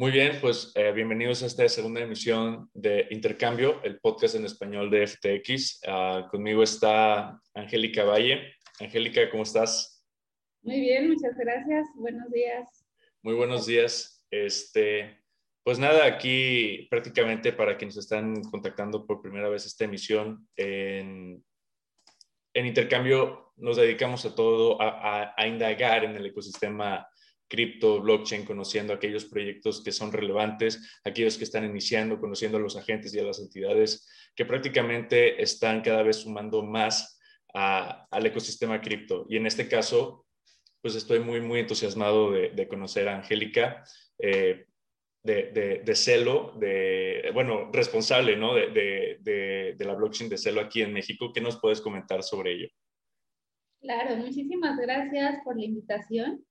Muy bien, pues eh, bienvenidos a esta segunda emisión de Intercambio, el podcast en español de FTX. Ah, conmigo está Angélica Valle. Angélica, ¿cómo estás? Muy bien, muchas gracias. Buenos días. Muy buenos días. Este, pues nada, aquí prácticamente para quienes están contactando por primera vez esta emisión, en, Intercambio nos dedicamos a todo, a, a indagar en el ecosistema cripto, blockchain, conociendo aquellos proyectos que son relevantes, aquellos que están iniciando, conociendo a los agentes y a las entidades que prácticamente están cada vez sumando más al ecosistema cripto. Y en este caso, pues estoy muy, muy entusiasmado de, conocer a Angélica. Eh, de, de, Celo, de, bueno, responsable ¿no? de, de, la blockchain de Celo aquí en México. ¿Qué nos puedes comentar sobre ello? Claro, muchísimas gracias por la invitación.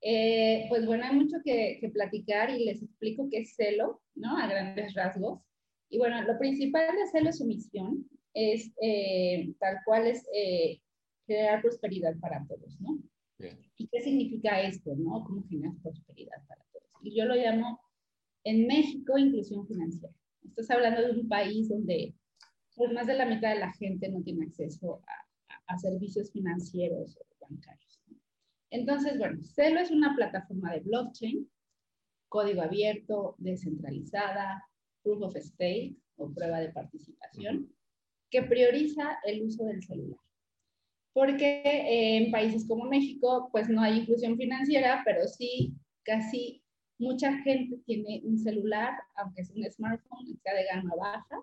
Eh, pues bueno, hay mucho que, platicar y les explico qué es Celo, ¿no? A grandes rasgos. Y bueno, lo principal de Celo es su misión, es eh, tal cual es eh, crear prosperidad para todos, ¿no? ¿Y qué significa esto, no? ¿Cómo generar prosperidad para todos? Y yo lo llamo en México inclusión financiera. Estás hablando de un país donde pues, más de la mitad de la gente no tiene acceso a, a servicios financieros o bancarios. Entonces, bueno, Celo es una plataforma de blockchain, código abierto, descentralizada, proof of stake o prueba de participación, que prioriza el uso del celular. Porque en países como México, pues no hay inclusión financiera, pero sí casi mucha gente tiene un celular, aunque es un smartphone, sea de gama baja,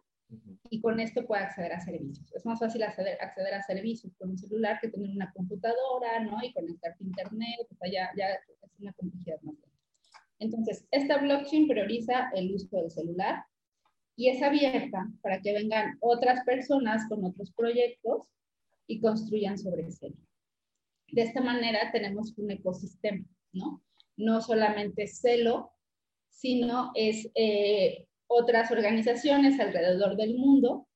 y con esto puede acceder a servicios. Es más fácil acceder, acceder, a servicios con un celular que tener una computadora, ¿no? Y conectarte a internet, o sea, ya, ya es una complejidad más grande. Entonces, esta blockchain prioriza el uso del celular y es abierta para que vengan otras personas con otros proyectos y construyan sobre Celo. De esta manera tenemos un ecosistema, ¿no? No solamente Celo, sino es eh, otras organizaciones alrededor del mundo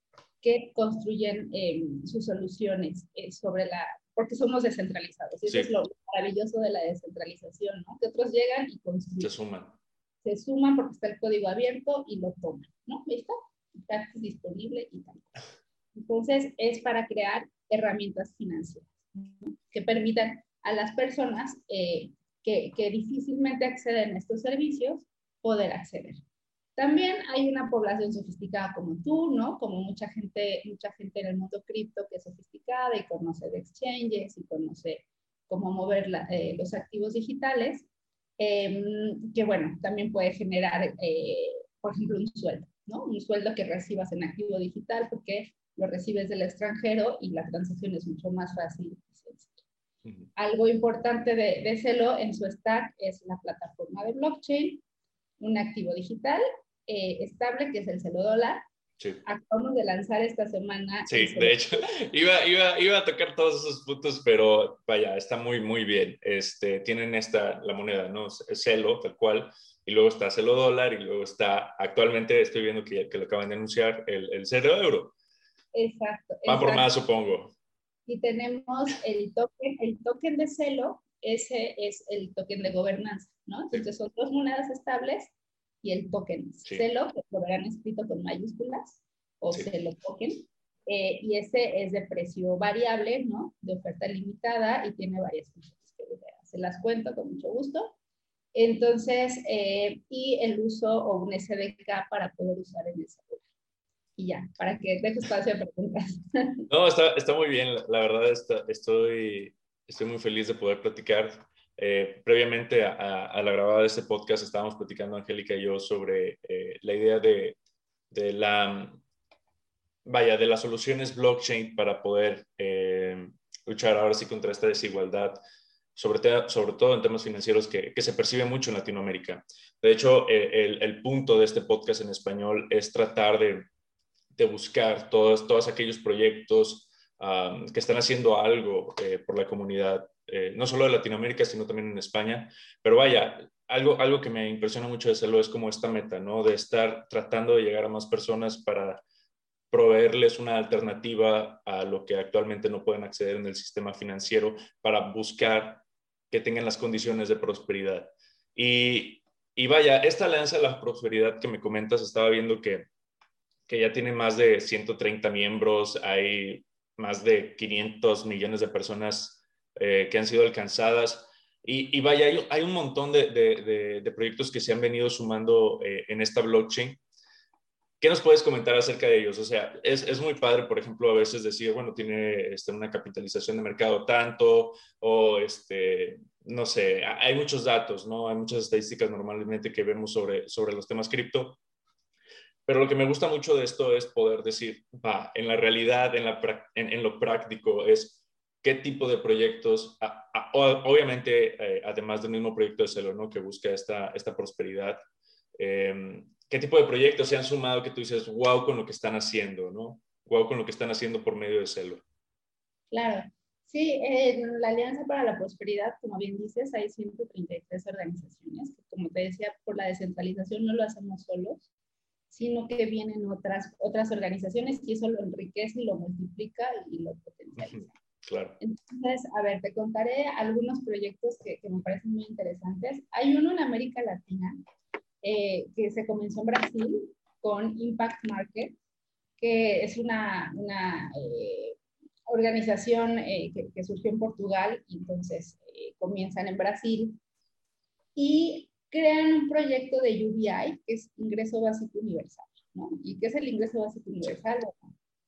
que construyen em, sus soluciones eh, sobre la, porque somos descentralizados. Eso es lo maravilloso de la descentralización, ¿no? Que otros llegan y construyen. Se suman. Se suman porque está el código abierto y lo toman, ¿no? ¿Listo? Está disponible y tal. Entonces, es para crear herramientas financieras que permitan a las personas eh, que, que difícilmente acceden a estos servicios poder acceder. También hay una población sofisticada como tú, ¿no? Como mucha gente, mucha gente en el mundo cripto que es sofisticada y conoce de exchanges y conoce cómo mover eh, los activos digitales, em, que bueno, también puede generar, eh, por ejemplo, un sueldo, ¿no? Un sueldo que recibas en activo digital porque lo recibes del extranjero y la transacción es mucho más fácil y sencilla. Algo importante de, de Celo en su stack es la plataforma de blockchain, un activo digital eh, estable, que es el celo dólar. Sí. Acabamos de lanzar esta semana. Sí, de hecho, iba, iba, iba, a tocar todos esos puntos, pero vaya, está muy, muy bien. Este, tienen esta, la moneda, ¿no? Celo, tal cual, y luego está celo dólar, y luego está, actualmente estoy viendo que, que lo acaban de anunciar, el, el celo euro. Exacto. Va por más, supongo. Y tenemos el token, el token de celo, ese es el token de gobernanza, ¿no? Entonces son dos monedas estables y el token Celo, que lo verán escrito con mayúsculas, o Celo token. Eh, y ese es de precio variable, ¿no? De oferta limitada y tiene varias funciones que se las cuento con mucho gusto. Entonces, eh, y el uso o un SDK para poder usar en el celular. Y ya, para que deje espacio de preguntas. No, está, está muy bien. La verdad, está, estoy, estoy muy feliz de poder platicar eh, previamente a, la grabada de este podcast estábamos platicando Angélica y yo sobre eh, la idea de, de, la, vaya, de las soluciones blockchain para poder eh, luchar ahora sí contra esta desigualdad, sobre, sobre todo en temas financieros que, se percibe mucho en Latinoamérica. De hecho, el, punto de este podcast en español es tratar de, de buscar todos, todos aquellos proyectos um, que están haciendo algo por la comunidad eh, no solo de Latinoamérica, sino también en España. Pero vaya, algo, algo que me impresiona mucho de hacerlo es como esta meta, ¿no? De estar tratando de llegar a más personas para proveerles una alternativa a lo que actualmente no pueden acceder en el sistema financiero para buscar que tengan las condiciones de prosperidad. Y, Y vaya, esta alianza de la prosperidad que me comentas, estaba viendo que, que ya tiene más de 130 miembros, hay más de 500 millones de personas eh, que han sido alcanzadas. Y, vaya, hay, un montón de, proyectos que se han venido sumando eh, en esta blockchain. ¿Qué nos puedes comentar acerca de ellos? O sea, es, es muy padre, por ejemplo, a veces decir, bueno, tiene este, una capitalización de mercado tanto, o este, no sé, hay muchos datos, ¿no? Hay muchas estadísticas normalmente que vemos sobre, sobre los temas cripto. Pero lo que me gusta mucho de esto es poder decir, va, en la realidad, en, la, en lo práctico, es qué tipo de proyectos, obviamente, eh, además del mismo proyecto de Celo, ¿no? Que busca esta, esta prosperidad. Eh, ¿Qué tipo de proyectos se han sumado que tú dices, wow, con lo que están haciendo, ¿no? Wow, con lo que están haciendo por medio de Celo. Claro. Sí, en la Alianza para la Prosperidad, como bien dices, hay 133 organizaciones que, como te decía, por la descentralización no lo hacemos solos, sino que vienen otras, otras organizaciones y eso lo enriquece y lo multiplica y lo potencializa. Claro. Entonces, a ver, te contaré algunos proyectos que, que me parecen muy interesantes. Hay uno en América Latina eh, que se comenzó en Brasil con Impact Market, que es una, una eh, organización eh, que, que, surgió en Portugal y entonces comienzan en Brasil y crean un proyecto de UBI, que es Ingreso Básico Universal. ¿no? ¿Y qué es el ingreso básico universal?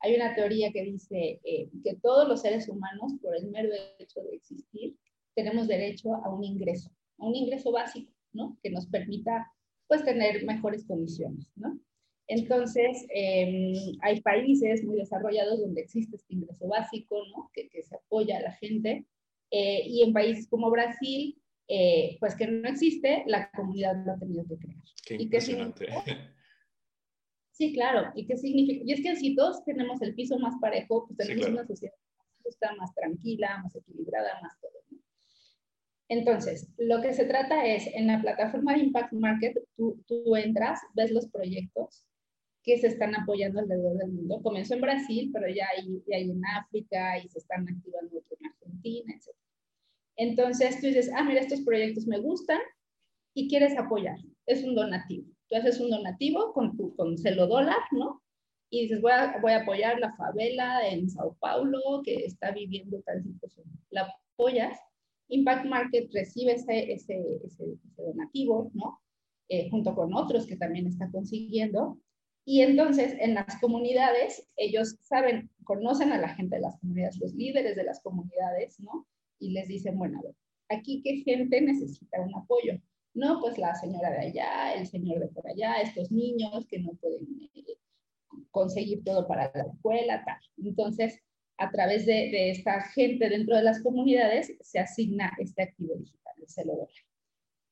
Hay una teoría que dice que todos los seres humanos, por el mero hecho de existir, tenemos derecho a un ingreso, a un ingreso básico, ¿no? Que nos permita pues tener mejores condiciones, ¿no? Entonces, eh, hay países muy desarrollados donde existe este ingreso básico, ¿no? Que, que se apoya a la gente. Eh, y en países como Brasil, eh, pues que no existe, la comunidad lo ha tenido que crear. Qué impresionante. Sí, claro. ¿Y qué significa? Y es que si todos tenemos el piso más parejo, pues tenemos sí, claro. una sociedad más justa, más tranquila, más equilibrada, más todo. Entonces, lo que se trata es, en la plataforma de Impact Market, tú, tú, entras, ves los proyectos que se están apoyando alrededor del mundo. Comenzó en Brasil, pero ya hay, ya hay en África y se están activando otros en Argentina, etc. Entonces, tú dices, ah, mira, estos proyectos me gustan y quieres apoyar. Es un donativo. Tú haces un donativo con tu con celo dólar, ¿no? Y dices, voy a, voy a apoyar la favela en Sao Paulo que está viviendo tal situación. La apoyas Impact Market recibe ese, ese, ese, donativo, ¿no? Eh, junto con otros que también está consiguiendo. Y entonces en las comunidades, ellos saben, conocen a la gente de las comunidades, los líderes de las comunidades, ¿no? Y les dicen, bueno, a ver, aquí qué gente necesita un apoyo. No, pues la señora de allá, el señor de por allá, estos niños que no pueden eh, conseguir todo para la escuela, tal. Entonces, a través de, de, esta gente dentro de las comunidades se asigna este activo digital, el celo dólar.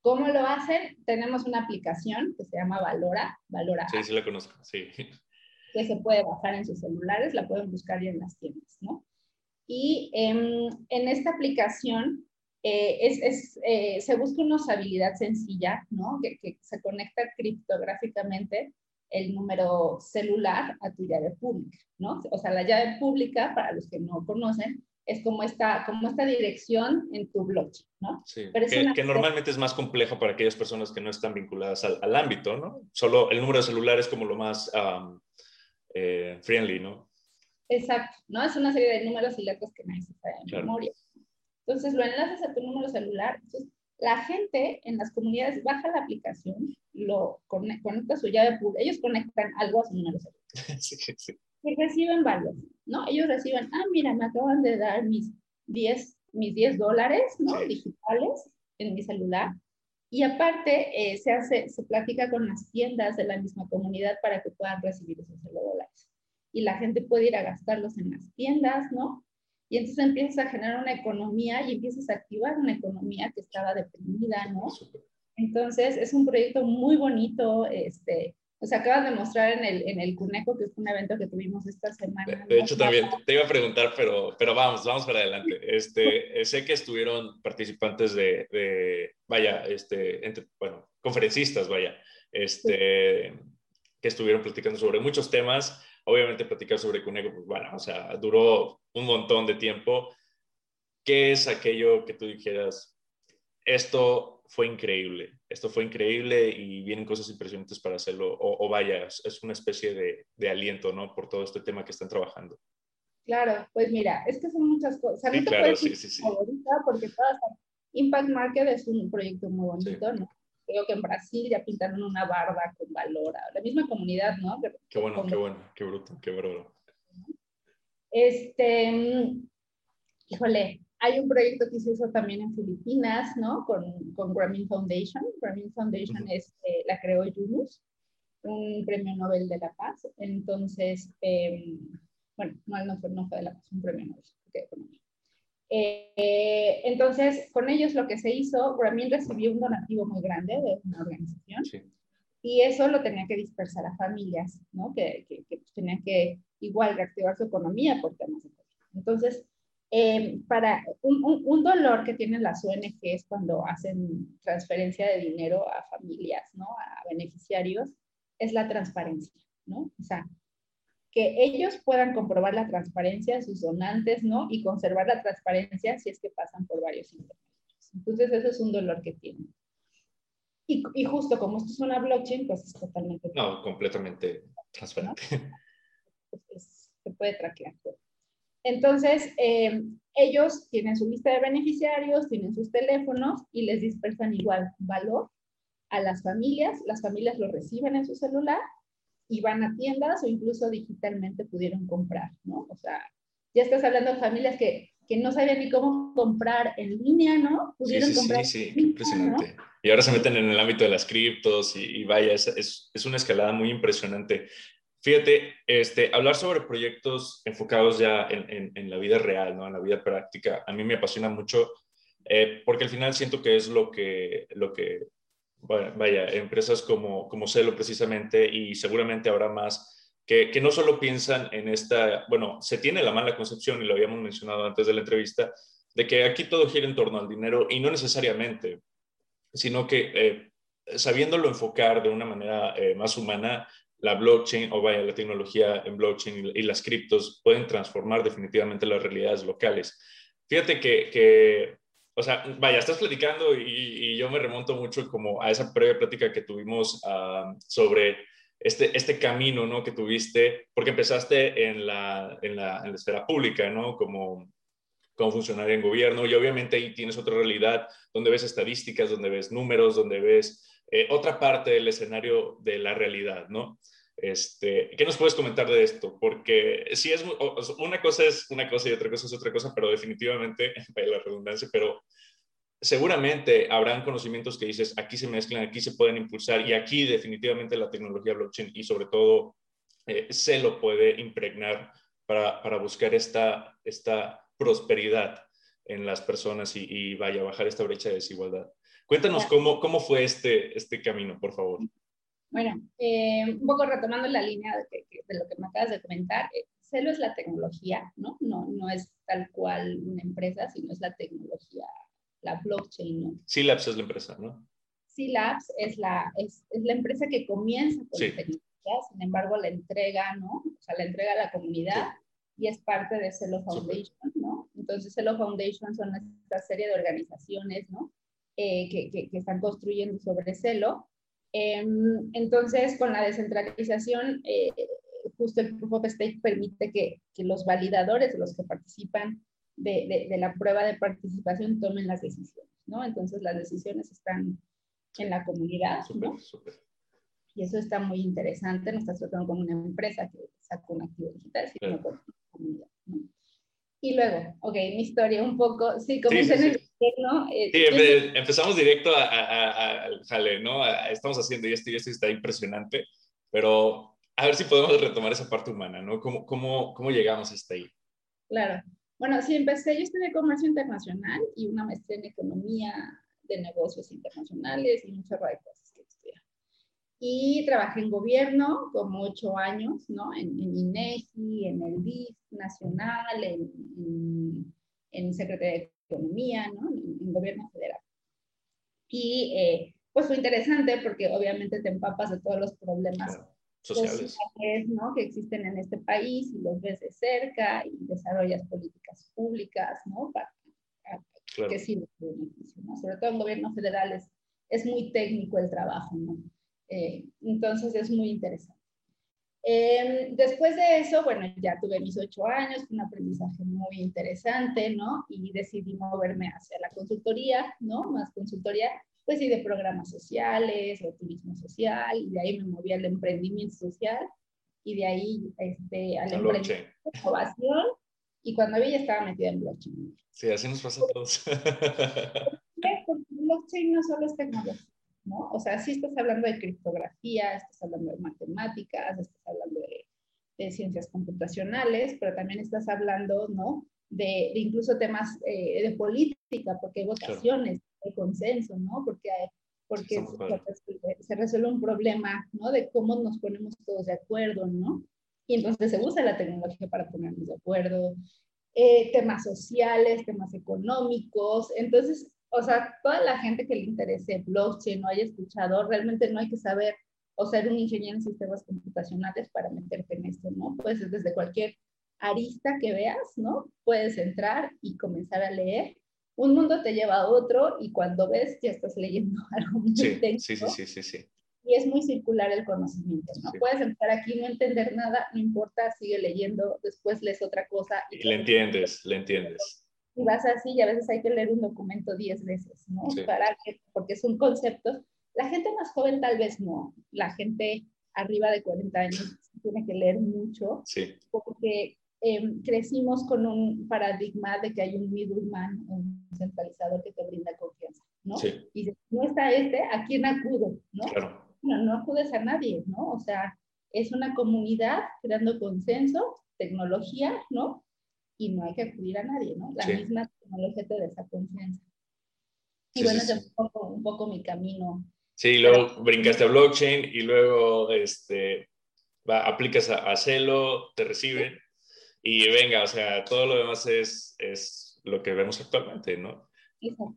¿Cómo lo hacen? Tenemos una aplicación que se llama Valora. Valora sí, sí la conozco, sí. Que se puede bajar en sus celulares, la pueden buscar ya en las tiendas, ¿no? Y eh, en esta aplicación eh, es, es, eh, se busca una usabilidad sencilla, ¿no? Que, que se conecta criptográficamente el número celular a tu llave pública, ¿no? O sea, la llave pública, para los que no conocen, es como esta, como esta dirección en tu blockchain, ¿no? Sí, Pero que, una... que, normalmente es más complejo para aquellas personas que no están vinculadas al, al ámbito, ¿no? Solo el número celular es como lo más um, eh, friendly, ¿no? Exacto, ¿no? Es una serie de números y letras que nadie se sabe en claro. memoria. Entonces, lo enlazas a tu número celular. Entonces, la gente en las comunidades baja la aplicación, lo conecta su llave pública, ellos conectan algo a su número celular. Sí, sí. Y reciben valor, ¿no? Ellos reciben, ah, mira, me acaban de dar mis 10, mis 10 dólares, ¿no? Digitales en mi celular. Y aparte, eh, se hace, se platica con las tiendas de la misma comunidad para que puedan recibir esos dólares. Y la gente puede ir a gastarlos en las tiendas, ¿no? Y entonces empiezas a generar una economía y empiezas a activar una economía que estaba deprimida, ¿no? Entonces es un proyecto muy bonito, este, nos acabas de mostrar en el, en el Cuneco, que es un evento que tuvimos esta semana. De, de hecho, también te iba a preguntar, pero, pero vamos, vamos para adelante. Este, sé que estuvieron participantes de, de vaya, este, entre, bueno, conferencistas, vaya, este, que estuvieron platicando sobre muchos temas obviamente platicar sobre Cuneco, pues bueno, o sea, duró un montón de tiempo. ¿Qué es aquello que tú dijeras, esto fue increíble. Esto fue increíble y vienen cosas impresionantes para hacerlo. O, vaya, es, una especie de, de, aliento, ¿no? Por todo este tema que están trabajando. Claro, pues mira, es que son muchas cosas. Sí, claro, sí, sí, sí. porque todas, Impact Market es un proyecto muy bonito, ¿no? Creo que en Brasil ya pintaron una barda con valor, la misma comunidad, ¿no? Qué bueno, qué bueno, qué bruto, qué bruto. Este, híjole, hay un proyecto que se hizo también en Filipinas, ¿no? Con, con Grameen Foundation. Grameen Foundation es, eh, la creó Yunus, un premio Nobel de la Paz. Entonces, em, bueno, no, no, fue, no fue de la Paz, un premio Nobel de Economía. Eh, entonces, con ellos lo que se hizo, Grameen recibió un donativo muy grande de una organización. Sí. Y eso lo tenía que dispersar a familias, ¿no? Que, que, que tenían que igual reactivar su economía por temas de Entonces, eh, para un, un, dolor que tienen las ONGs cuando hacen transferencia de dinero a familias, ¿no? A beneficiarios, es la transparencia, ¿no? O sea, que ellos puedan comprobar la transparencia de sus donantes, ¿no? Y conservar la transparencia si es que pasan por varios intermediarios. Entonces, eso es un dolor que tienen. Y, y, justo como esto es una blockchain, pues es totalmente... No, completamente transparente. Pues se puede traquear. Entonces, eh, ellos tienen su lista de beneficiarios, tienen sus teléfonos y les dispersan igual valor a las familias. Las familias lo reciben en su celular y van a tiendas o incluso digitalmente pudieron comprar, ¿no? O sea, ya estás hablando de familias que, que no sabían ni cómo comprar en línea, ¿no? Pudieron sí, sí, comprar sí, sí, impresionante. Y ahora se meten en el ámbito de las criptos y, y vaya, es, es, es, una escalada muy impresionante. Fíjate, este, hablar sobre proyectos enfocados ya en, en, la vida real, ¿no? en la vida práctica, a mí me apasiona mucho eh, porque al final siento que es lo que, lo que vaya, empresas como, como Celo precisamente y seguramente habrá más que, que, no solo piensan en esta, bueno, se tiene la mala concepción y lo habíamos mencionado antes de la entrevista, de que aquí todo gira en torno al dinero y no necesariamente, sino que eh, sabiéndolo enfocar de una manera eh, más humana, la blockchain o vaya, la tecnología en blockchain y, las criptos pueden transformar definitivamente las realidades locales. Fíjate que, que o sea, vaya, estás platicando y, yo me remonto mucho como a esa previa plática que tuvimos ah, sobre este, este camino, ¿no? Que tuviste, porque empezaste en la, en la, en la esfera pública, ¿no? Como, como funcionario en gobierno y obviamente ahí tienes otra realidad donde ves estadísticas, donde ves números, donde ves eh, otra parte del escenario de la realidad, ¿no? Este, ¿Qué nos puedes comentar de esto? Porque si es una cosa es una cosa y otra cosa es otra cosa, pero definitivamente, vaya la redundancia, pero seguramente habrán conocimientos que dices, aquí se mezclan, aquí se pueden impulsar y aquí definitivamente la tecnología blockchain y sobre todo eh, se lo puede impregnar para, para, buscar esta, esta prosperidad en las personas y, y vaya bajar esta brecha de desigualdad. Cuéntanos cómo, cómo fue este, este camino, por favor. Bueno, eh, un poco retomando la línea de, lo que me acabas de comentar, eh, Celo es la tecnología, ¿no? ¿no? No es tal cual una empresa, sino es la tecnología, la blockchain, ¿no? C-Labs es la empresa, ¿no? C-Labs es la, es, es, la empresa que comienza con la tecnología, sin embargo la entrega, ¿no? O sea, la entrega a la comunidad y es parte de Celo Foundation, ¿no? Entonces Celo Foundation son esta serie de organizaciones, ¿no? Eh, que, están construyendo sobre celo. Em, entonces, con la descentralización, eh, justo el Proof of Stake permite que, los validadores, los que participan de, la prueba de participación, tomen las decisiones, ¿no? Entonces, las decisiones están en la comunidad, ¿no? Y eso está muy interesante, no estás tratando con una empresa que saca un activo digital, sino con la comunidad, ¿no? Y luego, ok, mi historia un poco, sí, como sí, el ¿no? Eh, sí, empezamos directo al jale, ¿no? estamos haciendo esto y esto está impresionante, pero a ver si podemos retomar esa parte humana, ¿no? ¿Cómo, cómo, cómo llegamos hasta ahí? Claro. Bueno, sí, empecé, yo estudié comercio internacional y una maestría en economía de negocios internacionales y muchas de cosas que estudié. Y trabajé en gobierno como ocho años, ¿no? En, en INEGI, en el DIF nacional, en, en, en Secretaría de Economía, ¿no? En, gobierno federal. Y eh, pues fue interesante porque obviamente te empapas de todos los problemas sociales, ¿no? que existen en este país y los ves de cerca y desarrollas políticas públicas, ¿no? Para, que sí ¿no? Sobre todo en gobierno federal es, es muy técnico el trabajo, ¿no? Eh, entonces es muy interesante. Em, después de eso, bueno, ya tuve mis ocho años, fue un aprendizaje muy interesante, ¿no? Y decidí moverme hacia la consultoría, ¿no? Más consultoría, pues y de programas sociales, de turismo social, y de ahí me moví al emprendimiento social, y de ahí este, al emprendimiento de innovación, y cuando vi ya estaba metida en blockchain. Sí, así nos pasa a todos. Porque blockchain no solo es tecnología, ¿no? O sea, sí estás hablando de criptografía, estás hablando de matemáticas, estás hablando de, ciencias computacionales, pero también estás hablando, ¿no? De, incluso temas eh, de política, porque hay votaciones, hay consenso, ¿no? Porque, porque se, resuelve un problema, ¿no? De cómo nos ponemos todos de acuerdo, ¿no? Y entonces se usa la tecnología para ponernos de acuerdo. Eh, temas sociales, temas económicos. Entonces, o sea, toda la gente que le interese blockchain o haya escuchado, realmente no hay que saber o ser un ingeniero en sistemas computacionales para meterte en esto, ¿no? Puedes desde cualquier arista que veas, ¿no? Puedes entrar y comenzar a leer. Un mundo te lleva a otro y cuando ves ya estás leyendo algo muy sí, Sí, sí, sí, sí, Y es muy circular el conocimiento, ¿no? Puedes entrar aquí y no entender nada, no importa, sigue leyendo, después lees otra cosa. Y, y le entiendes, le entiendes y vas así y a veces hay que leer un documento diez veces, ¿no? Para que, porque son conceptos. La gente más joven tal vez no, la gente arriba de 40 años tiene que leer mucho, sí. porque em, crecimos con un paradigma de que hay un middleman, un centralizador que te brinda confianza, ¿no? Sí. Y si no está este, ¿a quién acudo? ¿no? Claro. No, no acudes a nadie, ¿no? O sea, es una comunidad creando consenso, tecnología, ¿no? Y no hay que acudir a nadie, ¿no? La misma tecnología te da esa confianza. Y bueno, es un poco, un poco mi camino. Sí, luego brincaste a blockchain y luego este, va, aplicas a, a, Celo, te reciben y venga, o sea, todo lo demás es, es lo que vemos actualmente, ¿no? Exacto.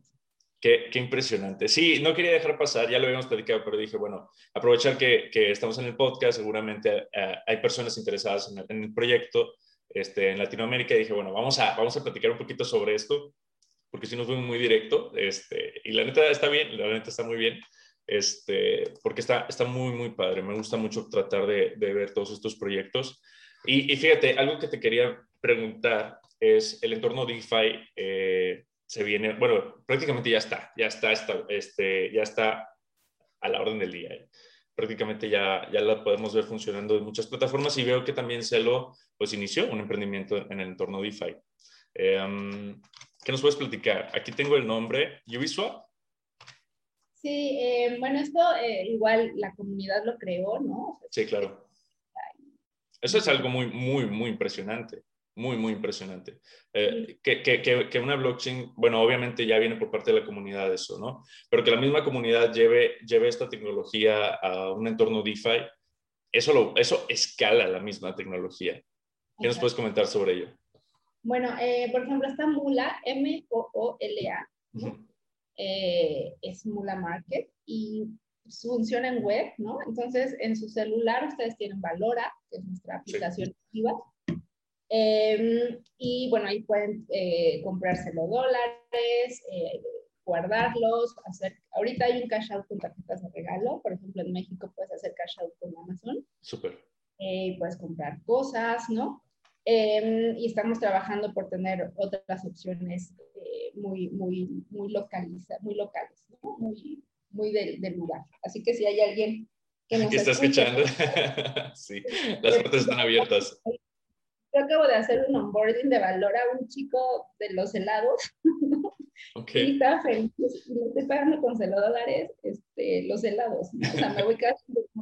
Qué, qué, impresionante. Sí, no quería dejar pasar, ya lo habíamos platicado, pero dije, bueno, aprovechar que, que estamos en el podcast, seguramente uh, hay personas interesadas en el, en el proyecto este, en Latinoamérica dije, bueno, vamos a, vamos a platicar un poquito sobre esto, porque si nos fuimos muy directo, este, y la neta está bien, la neta está muy bien, este, porque está, está muy, muy padre. Me gusta mucho tratar de, de ver todos estos proyectos. Y, y, fíjate, algo que te quería preguntar es el entorno DeFi eh, se viene, bueno, prácticamente ya está, ya está, está, este, ya está a la orden del día. ¿eh? prácticamente ya, ya la podemos ver funcionando en muchas plataformas y veo que también Celo pues inició un emprendimiento en el entorno DeFi. Eh, ¿Qué nos puedes platicar? Aquí tengo el nombre, Ubisoft. Sí, eh, bueno, esto eh, igual la comunidad lo creó, ¿no? sí, claro. Eso es algo muy, muy, muy impresionante muy, muy impresionante. Eh, que, que, que, una blockchain, bueno, obviamente ya viene por parte de la comunidad eso, ¿no? Pero que la misma comunidad lleve, lleve esta tecnología a un entorno DeFi, eso, lo, eso escala la misma tecnología. ¿Qué nos puedes comentar sobre ello? Bueno, eh, por ejemplo, esta Mula, M-O-O-L-A, eh, es Mula Market y funciona en web, ¿no? Entonces, en su celular ustedes tienen Valora, que es nuestra aplicación activa, Em, y bueno, ahí pueden eh, comprárselo dólares, eh, guardarlos, hacer, ahorita hay un cash out con tarjetas de regalo, por ejemplo en México puedes hacer cash out con Amazon. Súper. Eh, puedes comprar cosas, ¿no? Em, y estamos trabajando por tener otras opciones eh, muy, muy, muy, localiza, muy locales, ¿no? muy, muy del, del, lugar. Así que si hay alguien que nos está escuchando, sí, las puertas están abiertas. Yo acabo de hacer un onboarding de valor a un chico de los helados. Okay. Y estaba feliz y le estoy pagando con celo dólares este, los helados. O sea, me voy cada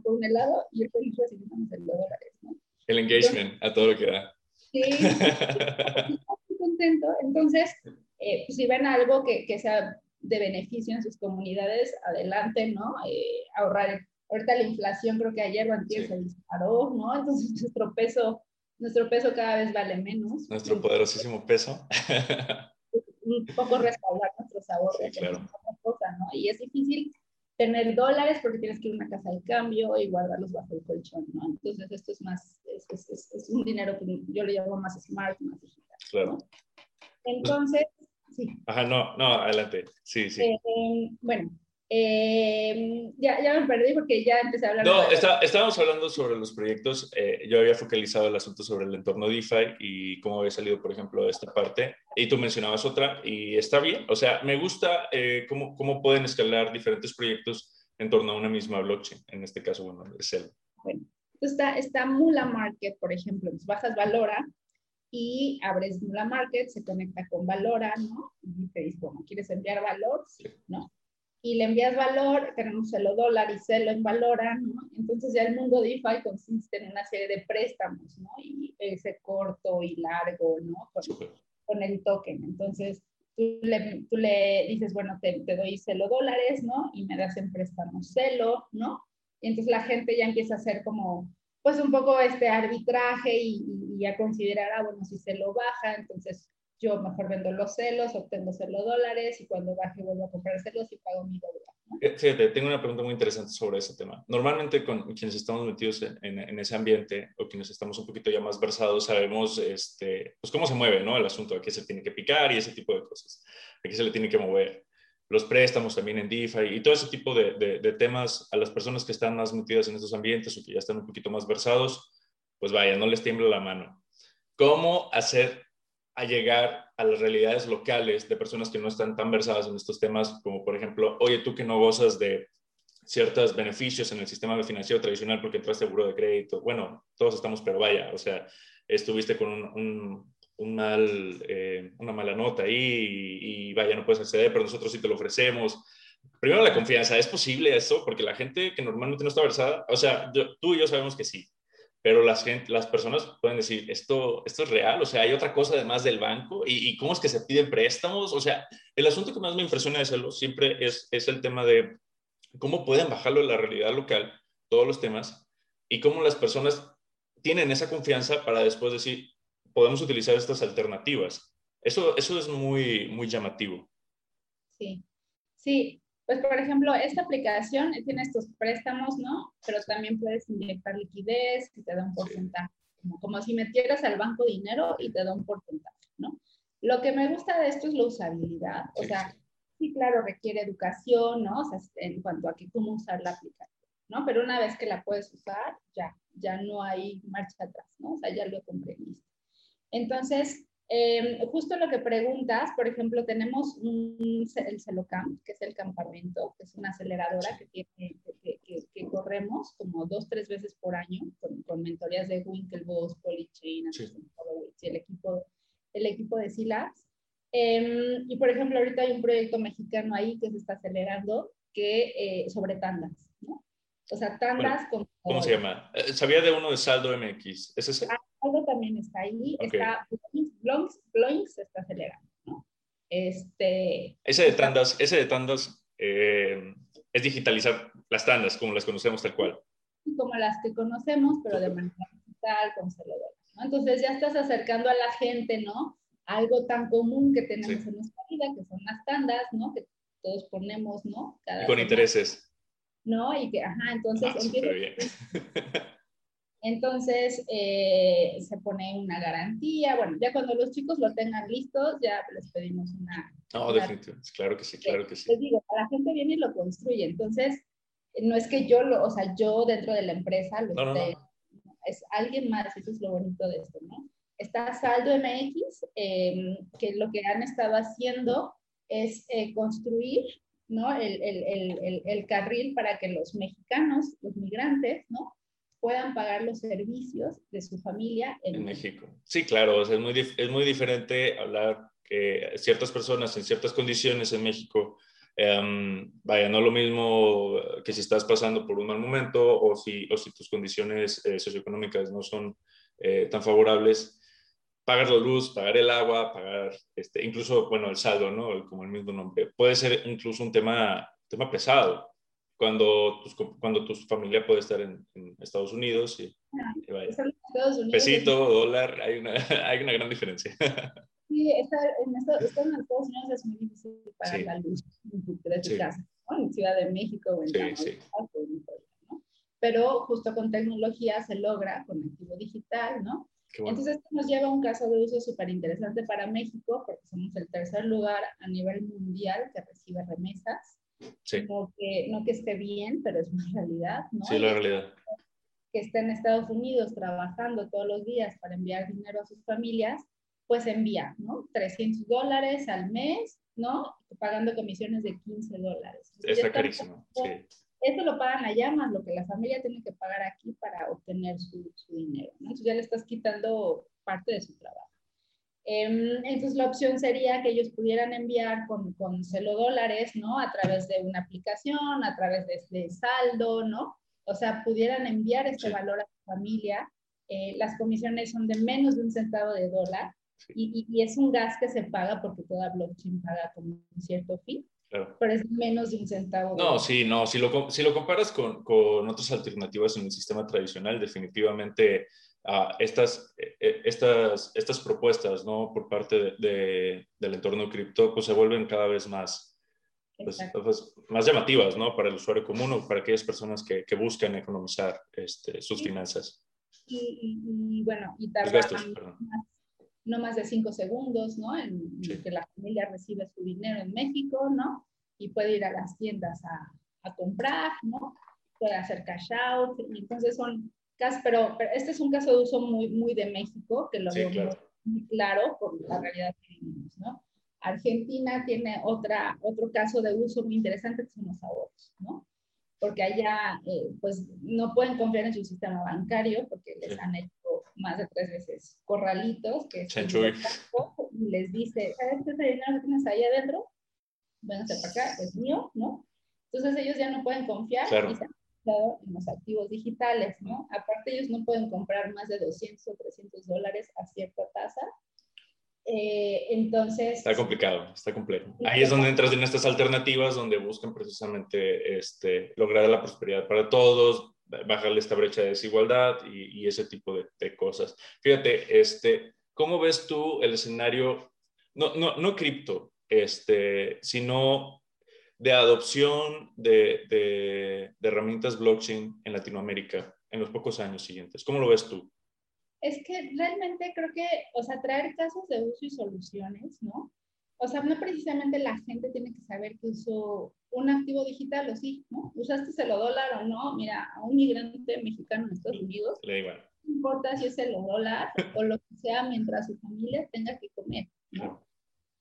con un helado y él feliz recibiendo los celo dólares. ¿no? El engagement a todo lo que da. Sí, estoy contento. Entonces, eh, pues, si ven algo que, que, sea de beneficio en sus comunidades, adelante, ¿no? Eh, ahorrar. Ahorita la inflación creo que ayer o antes sí. se disparó, ¿no? Entonces nuestro peso nuestro peso cada vez vale menos. Nuestro poderosísimo peso. un poco respaldar nuestros ahorros. Sí, claro. Cosa, ¿no? Y es difícil tener dólares porque tienes que ir a una casa de cambio y guardarlos bajo el colchón, ¿no? Entonces esto es más, es, es, es un dinero que yo le llamo más smart, más digital. Claro. Entonces, sí. Ajá, no, no, adelante. Sí, sí. Eh, bueno, Eh, ya, ya me perdí porque ya empecé a hablar. No, estábamos hablando sobre los proyectos. Eh, yo había focalizado el asunto sobre el entorno DeFi y cómo había salido, por ejemplo, esta parte. Y tú mencionabas otra y está bien. O sea, me gusta eh, cómo, cómo pueden escalar diferentes proyectos en torno a una misma blockchain. En este caso, bueno, es el. Bueno, está, está Mula Market, por ejemplo. Entonces bajas Valora y abres Mula Market, se conecta con Valora, ¿no? Y te dice, bueno, ¿quieres enviar valor? Sí, ¿no? Y le envías valor, tenemos celo dólar y celo en valora, ¿no? Entonces ya el mundo de DeFi consiste en una serie de préstamos, ¿no? Y ese corto y largo, ¿no? Con, el token. Entonces tú le, tú le dices, bueno, te, te, doy celo dólares, ¿no? Y me das en préstamo celo, ¿no? Y entonces la gente ya empieza a hacer como, pues un poco este arbitraje y, y a considerar, ah, bueno, si se lo baja, entonces yo mejor vendo los celos, obtengo celos dólares y cuando baje vuelvo a comprar celos y pago mi deuda. Fíjate, tengo una pregunta muy interesante sobre ese tema. Normalmente con quienes estamos metidos en, en, ese ambiente o quienes estamos un poquito ya más versados, sabemos este, pues cómo se mueve ¿no? el asunto, a qué se tiene que picar y ese tipo de cosas, a qué se le tiene que mover. Los préstamos también en DeFi y todo ese tipo de, de, de temas a las personas que están más metidas en estos ambientes o que ya están un poquito más versados, pues vaya, no les tiembla la mano. ¿Cómo hacer a llegar a las realidades locales de personas que no están tan versadas en estos temas, como por ejemplo, oye, tú que no gozas de ciertos beneficios en el sistema financiero tradicional porque entraste seguro de crédito. Bueno, todos estamos, pero vaya, o sea, estuviste con un, un, mal, eh, una mala nota ahí y, vaya, no puedes acceder, pero nosotros sí te lo ofrecemos. Primero la confianza, ¿es posible eso? Porque la gente que normalmente no está versada, o sea, tú y yo sabemos que sí, pero las, gente, las personas pueden decir, esto, esto es real, o sea, hay otra cosa además del banco, ¿Y, cómo es que se piden préstamos, o sea, el asunto que más me impresiona de hacerlo siempre es, es el tema de cómo pueden bajarlo en la realidad local, todos los temas, y cómo las personas tienen esa confianza para después decir, podemos utilizar estas alternativas. Eso, eso es muy, muy llamativo. Sí, sí, pues, por ejemplo, esta aplicación tiene estos préstamos, ¿no? Pero también puedes inyectar liquidez y te da un porcentaje, como, si metieras al banco dinero y te da un porcentaje, ¿no? Lo que me gusta de esto es la usabilidad, o sea, sí, claro, requiere educación, ¿no? O sea, en cuanto a que cómo usar la aplicación, ¿no? Pero una vez que la puedes usar, ya, ya no hay marcha atrás, ¿no? O sea, ya lo comprendiste. Entonces, Em, justo lo que preguntas, por ejemplo, tenemos un, el Celocamp, que es el campamento, que es una aceleradora que, tiene, que, que, corremos como dos, tres veces por año con, con mentorías de Winklevoss, Polychain, y el equipo, el equipo de SILABS. Em, y por ejemplo, ahorita hay un proyecto mexicano ahí que se está acelerando que, eh, sobre tandas, ¿no? O sea, tandas con... ¿Cómo se llama? Eh, sabía de uno de Saldo MX. ¿Es ese? Ah, Saldo también está ahí. Está Bloins, se está acelerando, ¿no? Este, ese de tandas, ese de tandas eh, es digitalizar las tandas como las conocemos tal cual. Como las que conocemos, pero de manera digital, con celular. ¿no? Entonces ya estás acercando a la gente, ¿no? Algo tan común que tenemos en nuestra vida, que son las tandas, ¿no? Que todos ponemos, ¿no? Cada con intereses. ¿No? Y que, ajá, entonces ah, Entonces eh, se pone una garantía. Bueno, ya cuando los chicos lo tengan listos, ya les pedimos una. No, definitivamente, claro que sí, claro que sí. Les digo, la gente viene y lo construye. Entonces, no es que yo lo, o sea, yo dentro de la empresa lo esté, es alguien más, eso es lo bonito de esto, ¿no? Está Saldo MX, em, que lo que han estado haciendo es eh, construir ¿no? El, el, el, el, carril para que los mexicanos, los migrantes, ¿no? Puedan pagar los servicios de su familia en, México. Sí, claro, es, muy, es muy diferente hablar que ciertas personas en ciertas condiciones en México, em, vaya, no lo mismo que si estás pasando por un mal momento o si, o si tus condiciones eh, socioeconómicas no son eh, tan favorables, pagar la luz, pagar el agua, pagar este, incluso, bueno, el saldo, ¿no? Como el mismo nombre. Puede ser incluso un tema, tema pesado cuando, cuando tu familia puede estar en, Estados Unidos y, vaya. Pesito, dólar, hay una, hay una gran diferencia. Sí, estar en, Estados, Unidos es muy difícil pagar la luz en tu, casa, ¿no? en Ciudad de México o en sí, sí. ¿no? Pero justo con tecnología se logra con activo digital, ¿no? Entonces esto nos lleva a un caso de uso súper interesante para México, porque somos el tercer lugar a nivel mundial que recibe remesas Sí. No, que, no que esté bien, pero es una realidad, ¿no? Sí, la realidad. Que está en Estados Unidos trabajando todos los días para enviar dinero a sus familias, pues envía, ¿no? 300 dólares al mes, ¿no? Pagando comisiones de 15 dólares. Está carísimo, sí. Eso lo pagan allá más lo que la familia tiene que pagar aquí para obtener su, su dinero, ¿no? Entonces ya le estás quitando parte de su trabajo. Em, entonces la opción sería que ellos pudieran enviar con, con celo dólares, ¿no? A través de una aplicación, a través de, saldo, ¿no? O sea, pudieran enviar este valor a su familia. Eh, las comisiones son de menos de un centavo de dólar y, y, es un gas que se paga porque toda blockchain paga con un cierto fee. Pero es menos de un centavo. No, sí, no. Si lo, si lo comparas con, con otras alternativas en el sistema tradicional, definitivamente estas, e, e, estas, estas propuestas ¿no? por parte de, del entorno cripto pues, se vuelven cada vez más, pues, pues, más llamativas ¿no? para el usuario común o para aquellas personas que, que buscan economizar este, sus finanzas. Y, y, bueno, y tarda no más de cinco segundos, ¿no? En, que la familia recibe su dinero en México, ¿no? Y puede ir a las tiendas a, a comprar, ¿no? Puede hacer cash out, y entonces son pero, este es un caso de uso muy, muy de México, que lo veo muy claro por la realidad que vivimos, ¿no? Argentina tiene otra, otro caso de uso muy interesante que son los ahorros, ¿no? Porque allá, eh, pues, no pueden confiar en su sistema bancario porque les han hecho más de tres veces corralitos, que es y les dice, ¿sabes qué dinero que tienes ahí adentro? Vénganse para acá, es mío, ¿no? Entonces ellos ya no pueden confiar y se en los activos digitales, ¿no? Aparte ellos no pueden comprar más de 200 o 300 dólares a cierta tasa. Eh, entonces... Está complicado, está complejo. Ahí es donde entras en estas alternativas donde buscan precisamente este, lograr la prosperidad para todos, bajarle esta brecha de desigualdad y, y ese tipo de, de, cosas. Fíjate, este, ¿cómo ves tú el escenario, no, no, no cripto, este, sino de adopción de, de, herramientas blockchain en Latinoamérica en los pocos años siguientes? ¿Cómo lo ves tú? Es que realmente creo que, o sea, traer casos de uso y soluciones, ¿no? O sea, no precisamente la gente tiene que saber que usó un activo digital o sí, ¿no? ¿Usaste el dólar o no? Mira, a un migrante mexicano en Estados Unidos, Le igual. no importa si es el dólar o lo que sea mientras su familia tenga que comer, ¿no?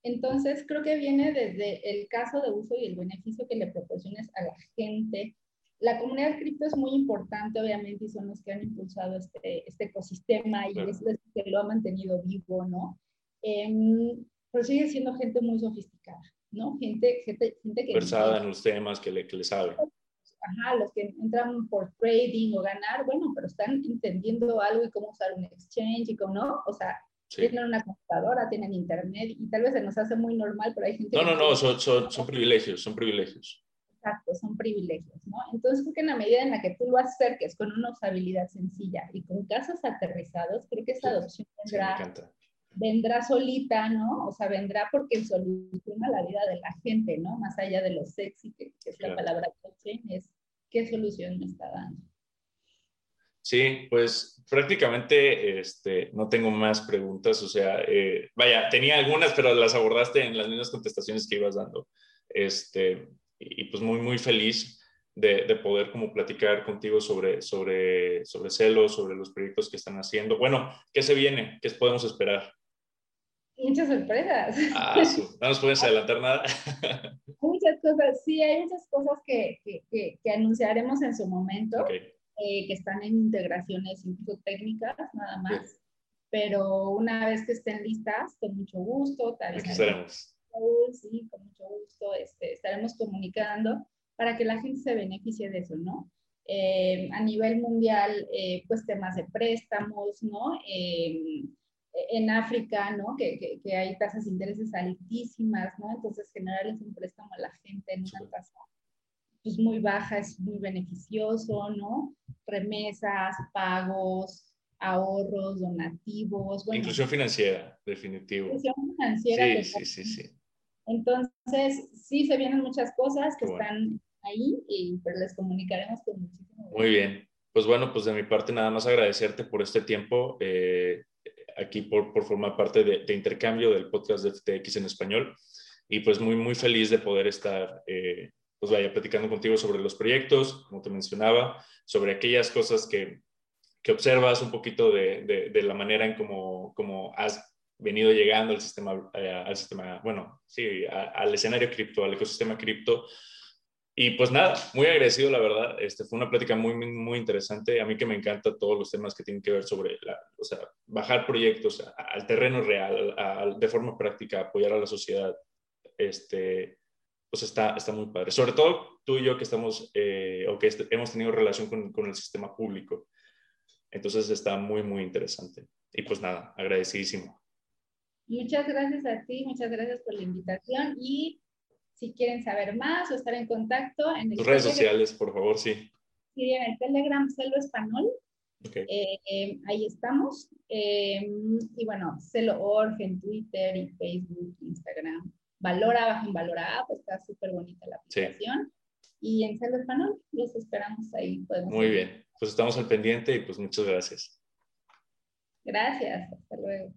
Entonces, creo que viene desde el caso de uso y el beneficio que le proporciones a la gente. La comunidad cripto es muy importante, obviamente, y son los que han impulsado este, este ecosistema y es lo que lo ha mantenido vivo, ¿no? Eh, pero sigue siendo gente muy sofisticada, ¿no? Gente, gente, gente que... Versada en los temas que le, que le sabe. Ajá, los que entran por trading o ganar, bueno, pero están entendiendo algo y cómo usar un exchange y cómo no, o sea, tienen una computadora, tienen internet y tal vez se nos hace muy normal, pero hay gente... No, no, no, son, son, son, privilegios, son privilegios. Exacto, son privilegios, ¿no? Entonces creo que en la medida en la que tú lo acerques con una usabilidad sencilla y con casos aterrizados, creo que esa adopción vendrá, vendrá solita, ¿no? O sea, vendrá porque soluciona la vida de la gente, ¿no? Más allá de lo sexy que, es la palabra blockchain, es qué solución me está dando. Sí, pues prácticamente este, no tengo más preguntas, o sea, eh, vaya, tenía algunas, pero las abordaste en las mismas contestaciones que ibas dando. Este, y, pues muy, muy feliz de, de, poder como platicar contigo sobre, sobre, sobre Celo, sobre los proyectos que están haciendo. Bueno, ¿qué se viene? ¿Qué podemos esperar? Muchas sorpresas. Ah, no nos puedes adelantar nada. muchas cosas, sí, hay muchas cosas que, que, que, anunciaremos en su momento. Okay eh, que están en integraciones incluso técnicas, nada más. Pero una vez que estén listas, con mucho gusto, tal vez. estaremos. Sí, con mucho gusto este, estaremos comunicando para que la gente se beneficie de eso, ¿no? Eh, a nivel mundial, eh, pues temas de préstamos, ¿no? en África, ¿no? Que, que, que, hay tasas de intereses altísimas, ¿no? Entonces, generarles un préstamo a la gente en una tasa pues muy baja, es muy beneficioso, ¿no? Remesas, pagos, ahorros, donativos. Inclusión financiera, definitivo. Inclusión financiera. Sí, sí, sí, sí. Entonces, sí se vienen muchas cosas que están ahí, y, pero les comunicaremos con muchísimo. Muy bien. Pues bueno, pues de mi parte nada más agradecerte por este tiempo, eh, aquí por, por, formar parte de, de, intercambio del podcast de FTX en español y pues muy, muy feliz de poder estar eh, pues vaya platicando contigo sobre los proyectos, como te mencionaba, sobre aquellas cosas que, que observas un poquito de, de, la manera en cómo, cómo has venido llegando al sistema, eh, al sistema bueno, sí, al escenario cripto, al ecosistema cripto. Y pues nada, muy agradecido, la verdad. Este, fue una plática muy, muy interesante. A mí que me encanta todos los temas que tienen que ver sobre, o sea, bajar proyectos al terreno real, de forma práctica, apoyar a la sociedad. Este, pues está, está muy padre. Sobre todo tú y yo que estamos, eh, o que hemos tenido relación con, con el sistema público. Entonces está muy, muy interesante. Y pues nada, agradecidísimo. Muchas gracias a ti, muchas gracias por la invitación y si quieren saber más o estar en contacto en tus redes sociales, por favor, sí. Sí, en el Telegram Celo Español. Eh, eh, ahí estamos. Eh, y bueno, Celo.org en Twitter y Facebook, Instagram. Valora, bajo en Valora pues está súper bonita la aplicación. Y en Celo Español, los esperamos ahí. Muy bien, pues estamos al pendiente y pues muchas gracias. Gracias, hasta luego.